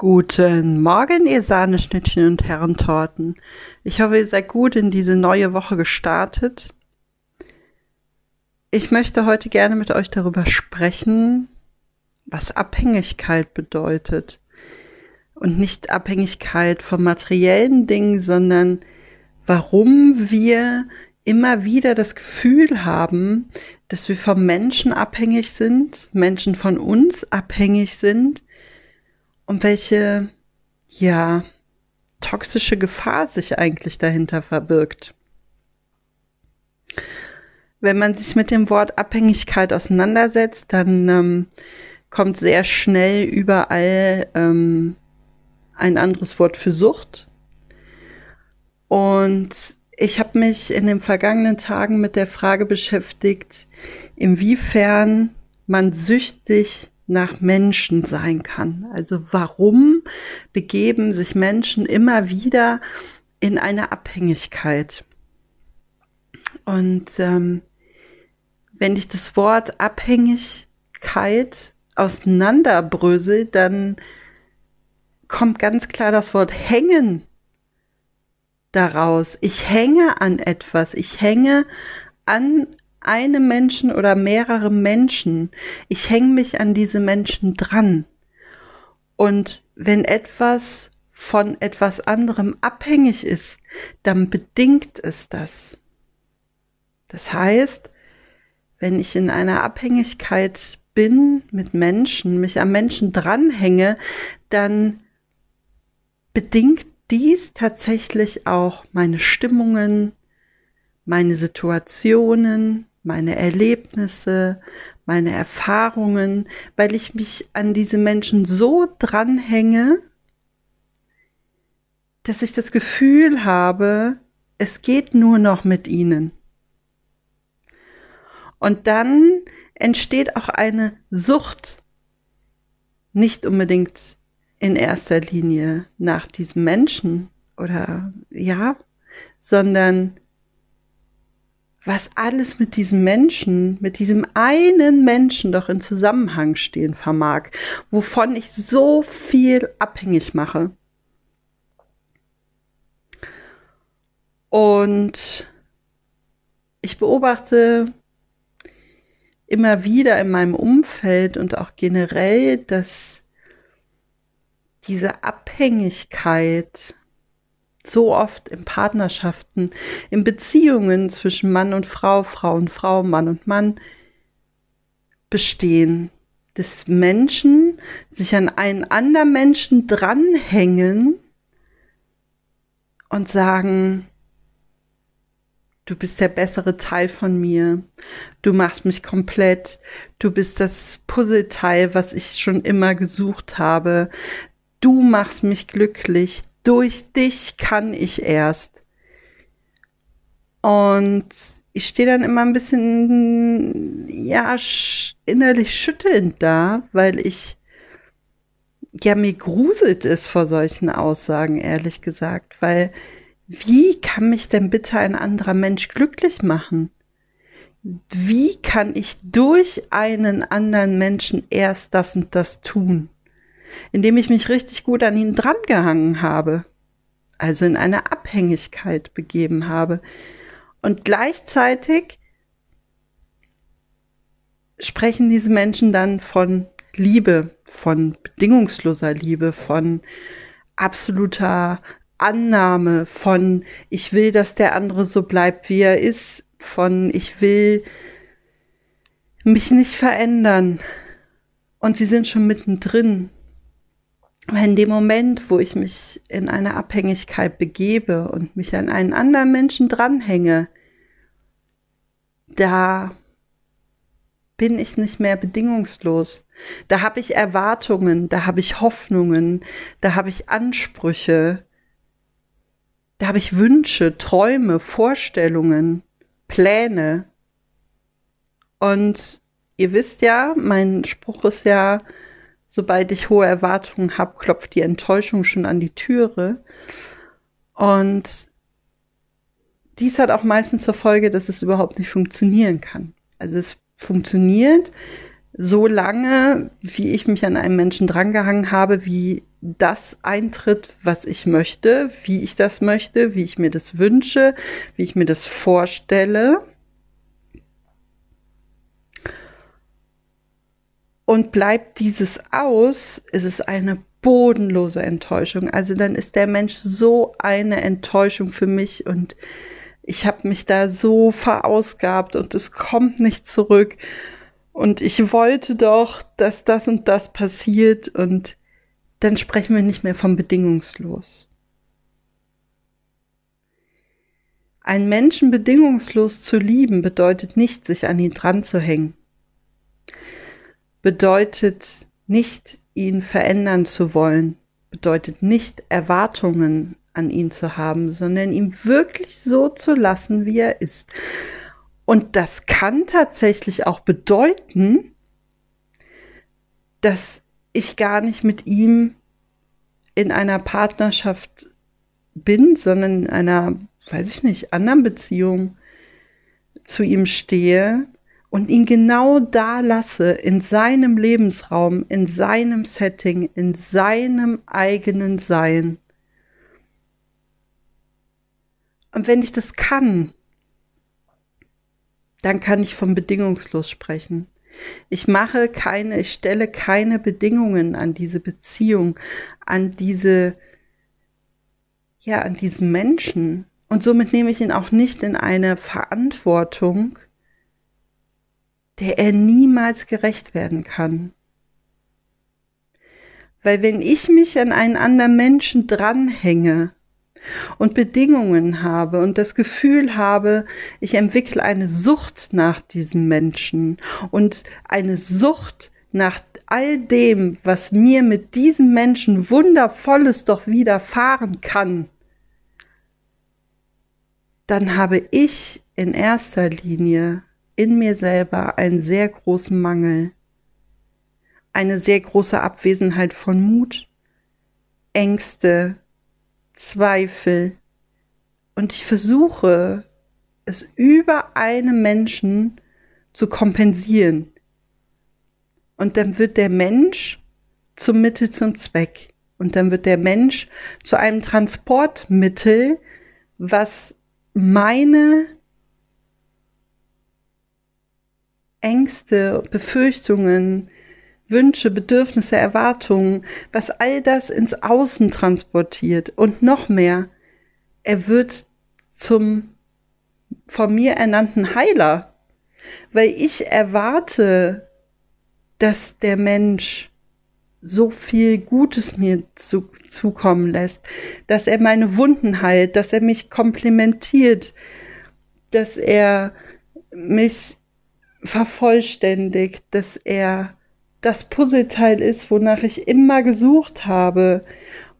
Guten Morgen, ihr Sahneschnittchen und Herrentorten. Ich hoffe, ihr seid gut in diese neue Woche gestartet. Ich möchte heute gerne mit euch darüber sprechen, was Abhängigkeit bedeutet. Und nicht Abhängigkeit von materiellen Dingen, sondern warum wir immer wieder das Gefühl haben, dass wir vom Menschen abhängig sind, Menschen von uns abhängig sind und welche, ja, toxische Gefahr sich eigentlich dahinter verbirgt. Wenn man sich mit dem Wort Abhängigkeit auseinandersetzt, dann ähm, kommt sehr schnell überall ähm, ein anderes Wort für Sucht. Und ich habe mich in den vergangenen Tagen mit der Frage beschäftigt, inwiefern man süchtig nach Menschen sein kann. Also warum begeben sich Menschen immer wieder in eine Abhängigkeit? Und ähm, wenn ich das Wort Abhängigkeit auseinanderbrösel, dann kommt ganz klar das Wort hängen daraus. Ich hänge an etwas. Ich hänge an einem Menschen oder mehrere Menschen. Ich hänge mich an diese Menschen dran. Und wenn etwas von etwas anderem abhängig ist, dann bedingt es das. Das heißt, wenn ich in einer Abhängigkeit bin mit Menschen, mich am Menschen dranhänge, dann bedingt dies tatsächlich auch meine Stimmungen, meine Situationen, meine Erlebnisse, meine Erfahrungen, weil ich mich an diese Menschen so dranhänge, dass ich das Gefühl habe, es geht nur noch mit ihnen. Und dann entsteht auch eine Sucht, nicht unbedingt in erster Linie nach diesem Menschen oder ja, sondern was alles mit diesem Menschen, mit diesem einen Menschen doch in Zusammenhang stehen vermag, wovon ich so viel abhängig mache. Und ich beobachte immer wieder in meinem Umfeld und auch generell, dass diese Abhängigkeit so oft in Partnerschaften, in Beziehungen zwischen Mann und Frau, Frau und Frau, Mann und Mann bestehen, dass Menschen sich an einen anderen Menschen dranhängen und sagen, du bist der bessere Teil von mir, du machst mich komplett, du bist das Puzzleteil, was ich schon immer gesucht habe, du machst mich glücklich, durch dich kann ich erst. Und ich stehe dann immer ein bisschen, ja, innerlich schüttelnd da, weil ich, ja, mir gruselt es vor solchen Aussagen, ehrlich gesagt, weil wie kann mich denn bitte ein anderer Mensch glücklich machen? Wie kann ich durch einen anderen Menschen erst das und das tun? Indem ich mich richtig gut an ihn drangehangen habe, also in eine Abhängigkeit begeben habe. Und gleichzeitig sprechen diese Menschen dann von Liebe, von bedingungsloser Liebe, von absoluter Annahme, von ich will, dass der andere so bleibt, wie er ist, von ich will mich nicht verändern. Und sie sind schon mittendrin in dem Moment, wo ich mich in eine Abhängigkeit begebe und mich an einen anderen Menschen dranhänge, da bin ich nicht mehr bedingungslos. Da habe ich Erwartungen, da habe ich Hoffnungen, da habe ich Ansprüche, da habe ich Wünsche, Träume, Vorstellungen, Pläne. Und ihr wisst ja, mein Spruch ist ja, sobald ich hohe Erwartungen habe, klopft die Enttäuschung schon an die Türe. Und dies hat auch meistens zur Folge, dass es überhaupt nicht funktionieren kann. Also es funktioniert so lange, wie ich mich an einen Menschen drangehangen habe, wie das eintritt, was ich möchte, wie ich das möchte, wie ich mir das wünsche, wie ich mir das vorstelle. Und bleibt dieses aus, ist es eine bodenlose Enttäuschung. Also dann ist der Mensch so eine Enttäuschung für mich und ich habe mich da so verausgabt und es kommt nicht zurück. Und ich wollte doch, dass das und das passiert und dann sprechen wir nicht mehr vom bedingungslos. Einen Menschen bedingungslos zu lieben bedeutet nicht, sich an ihn dran zu hängen. Bedeutet nicht, ihn verändern zu wollen. Bedeutet nicht, Erwartungen an ihn zu haben, sondern ihn wirklich so zu lassen, wie er ist. Und das kann tatsächlich auch bedeuten, dass ich gar nicht mit ihm in einer Partnerschaft bin, sondern in einer, weiß ich nicht, anderen Beziehung zu ihm stehe und ihn genau da lasse, in seinem Lebensraum, in seinem Setting, in seinem eigenen Sein. Und wenn ich das kann, dann kann ich vom bedingungslos sprechen. Ich mache keine, ich stelle keine Bedingungen an diese Beziehung, an diese, ja, an diesen Menschen. Und somit nehme ich ihn auch nicht in eine Verantwortung, der er niemals gerecht werden kann. Weil wenn ich mich an einen anderen Menschen dranhänge, und Bedingungen habe und das Gefühl habe, ich entwickle eine Sucht nach diesem Menschen und eine Sucht nach all dem, was mir mit diesem Menschen wundervolles doch widerfahren kann, dann habe ich in erster Linie in mir selber einen sehr großen Mangel, eine sehr große Abwesenheit von Mut, Ängste, Zweifel und ich versuche es über einen Menschen zu kompensieren. Und dann wird der Mensch zum Mittel zum Zweck. Und dann wird der Mensch zu einem Transportmittel, was meine Ängste, Befürchtungen, Wünsche, Bedürfnisse, Erwartungen, was all das ins Außen transportiert und noch mehr. Er wird zum von mir ernannten Heiler, weil ich erwarte, dass der Mensch so viel Gutes mir zu, zukommen lässt, dass er meine Wunden heilt, dass er mich komplimentiert, dass er mich vervollständigt, dass er das Puzzleteil ist, wonach ich immer gesucht habe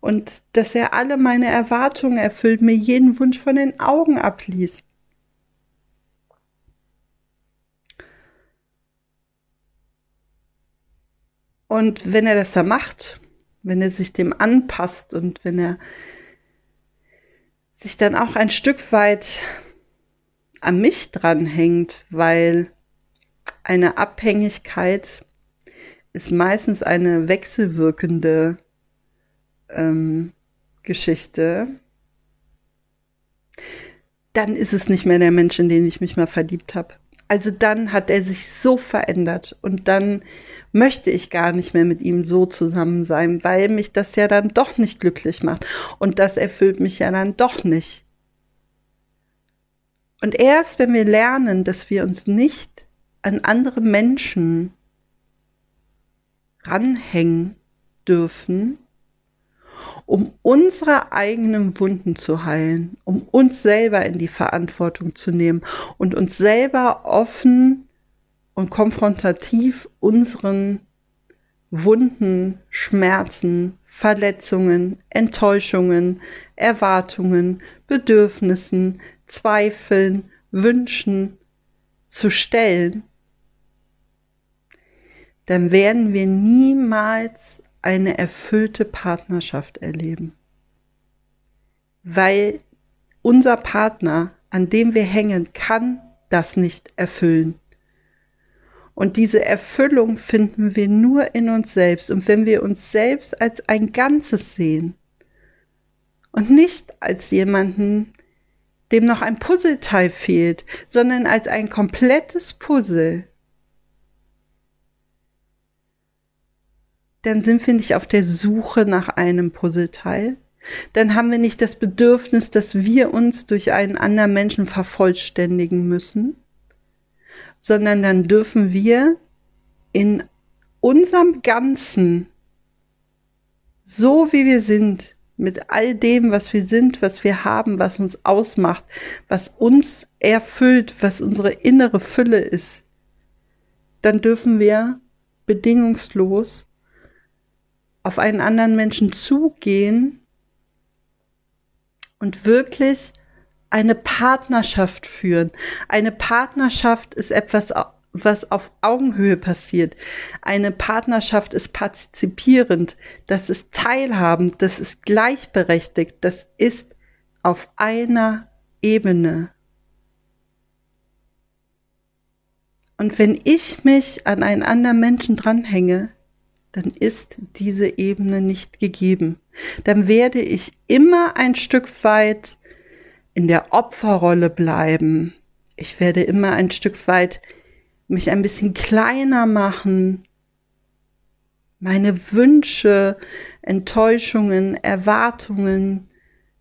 und dass er alle meine Erwartungen erfüllt, mir jeden Wunsch von den Augen abliest. Und wenn er das da macht, wenn er sich dem anpasst und wenn er sich dann auch ein Stück weit an mich dranhängt, weil eine Abhängigkeit ist meistens eine wechselwirkende ähm, Geschichte. Dann ist es nicht mehr der Mensch, in den ich mich mal verliebt habe. Also dann hat er sich so verändert und dann möchte ich gar nicht mehr mit ihm so zusammen sein, weil mich das ja dann doch nicht glücklich macht und das erfüllt mich ja dann doch nicht. Und erst wenn wir lernen, dass wir uns nicht an andere Menschen ranhängen dürfen, um unsere eigenen Wunden zu heilen, um uns selber in die Verantwortung zu nehmen und uns selber offen und konfrontativ unseren Wunden, Schmerzen, Verletzungen, Enttäuschungen, Erwartungen, Bedürfnissen, Zweifeln, Wünschen zu stellen dann werden wir niemals eine erfüllte Partnerschaft erleben. Weil unser Partner, an dem wir hängen, kann das nicht erfüllen. Und diese Erfüllung finden wir nur in uns selbst. Und wenn wir uns selbst als ein Ganzes sehen und nicht als jemanden, dem noch ein Puzzleteil fehlt, sondern als ein komplettes Puzzle, dann sind wir nicht auf der Suche nach einem Puzzleteil. Dann haben wir nicht das Bedürfnis, dass wir uns durch einen anderen Menschen vervollständigen müssen, sondern dann dürfen wir in unserem Ganzen, so wie wir sind, mit all dem, was wir sind, was wir haben, was uns ausmacht, was uns erfüllt, was unsere innere Fülle ist, dann dürfen wir bedingungslos auf einen anderen Menschen zugehen und wirklich eine Partnerschaft führen. Eine Partnerschaft ist etwas, was auf Augenhöhe passiert. Eine Partnerschaft ist partizipierend, das ist teilhabend, das ist gleichberechtigt, das ist auf einer Ebene. Und wenn ich mich an einen anderen Menschen dranhänge, dann ist diese Ebene nicht gegeben. Dann werde ich immer ein Stück weit in der Opferrolle bleiben. Ich werde immer ein Stück weit mich ein bisschen kleiner machen, meine Wünsche, Enttäuschungen, Erwartungen,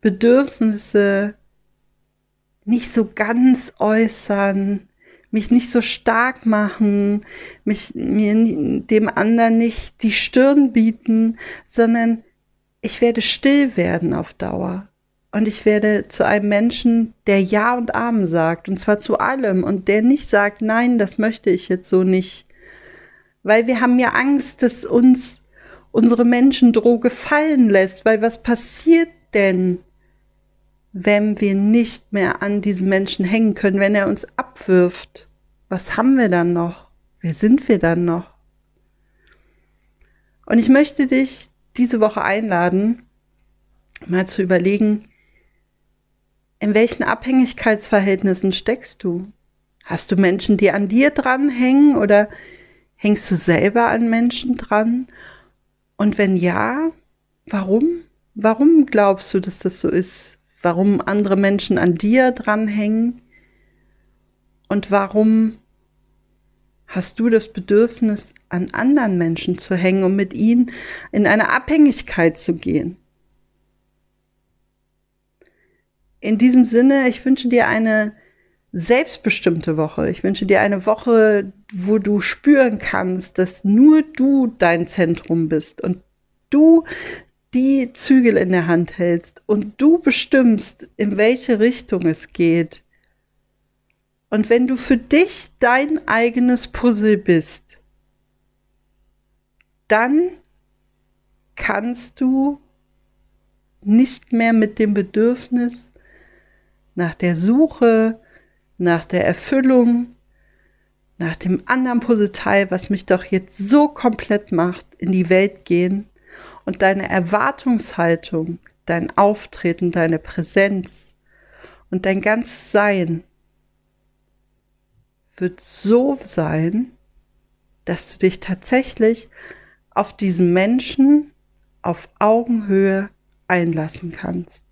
Bedürfnisse nicht so ganz äußern, mich nicht so stark machen, mich mir dem anderen nicht die Stirn bieten, sondern ich werde still werden auf Dauer. Und ich werde zu einem Menschen, der Ja und Amen sagt, und zwar zu allem, und der nicht sagt, nein, das möchte ich jetzt so nicht. Weil wir haben ja Angst, dass uns unsere Menschendroge fallen lässt, weil was passiert denn, wenn wir nicht mehr an diesem Menschen hängen können, wenn er uns abwirft? Was haben wir dann noch? Wer sind wir dann noch? Und ich möchte dich diese Woche einladen, mal zu überlegen, in welchen Abhängigkeitsverhältnissen steckst du? Hast du Menschen, die an dir dranhängen oder hängst du selber an Menschen dran? Und wenn ja, warum? Warum glaubst du, dass das so ist? Warum andere Menschen an dir dranhängen? Und warum hast du das Bedürfnis, an anderen Menschen zu hängen, um mit ihnen in eine Abhängigkeit zu gehen? In diesem Sinne, ich wünsche dir eine selbstbestimmte Woche. Ich wünsche dir eine Woche, wo du spüren kannst, dass nur du dein Zentrum bist und du die Zügel in der Hand hältst und du bestimmst, in welche Richtung es geht. Und wenn du für dich dein eigenes Puzzle bist, dann kannst du nicht mehr mit dem Bedürfnis nach der Suche, nach der Erfüllung, nach dem anderen Puzzleteil, was mich doch jetzt so komplett macht, in die Welt gehen und deine Erwartungshaltung, dein Auftreten, deine Präsenz und dein ganzes Sein wird so sein, dass du dich tatsächlich auf diesen Menschen auf Augenhöhe einlassen kannst.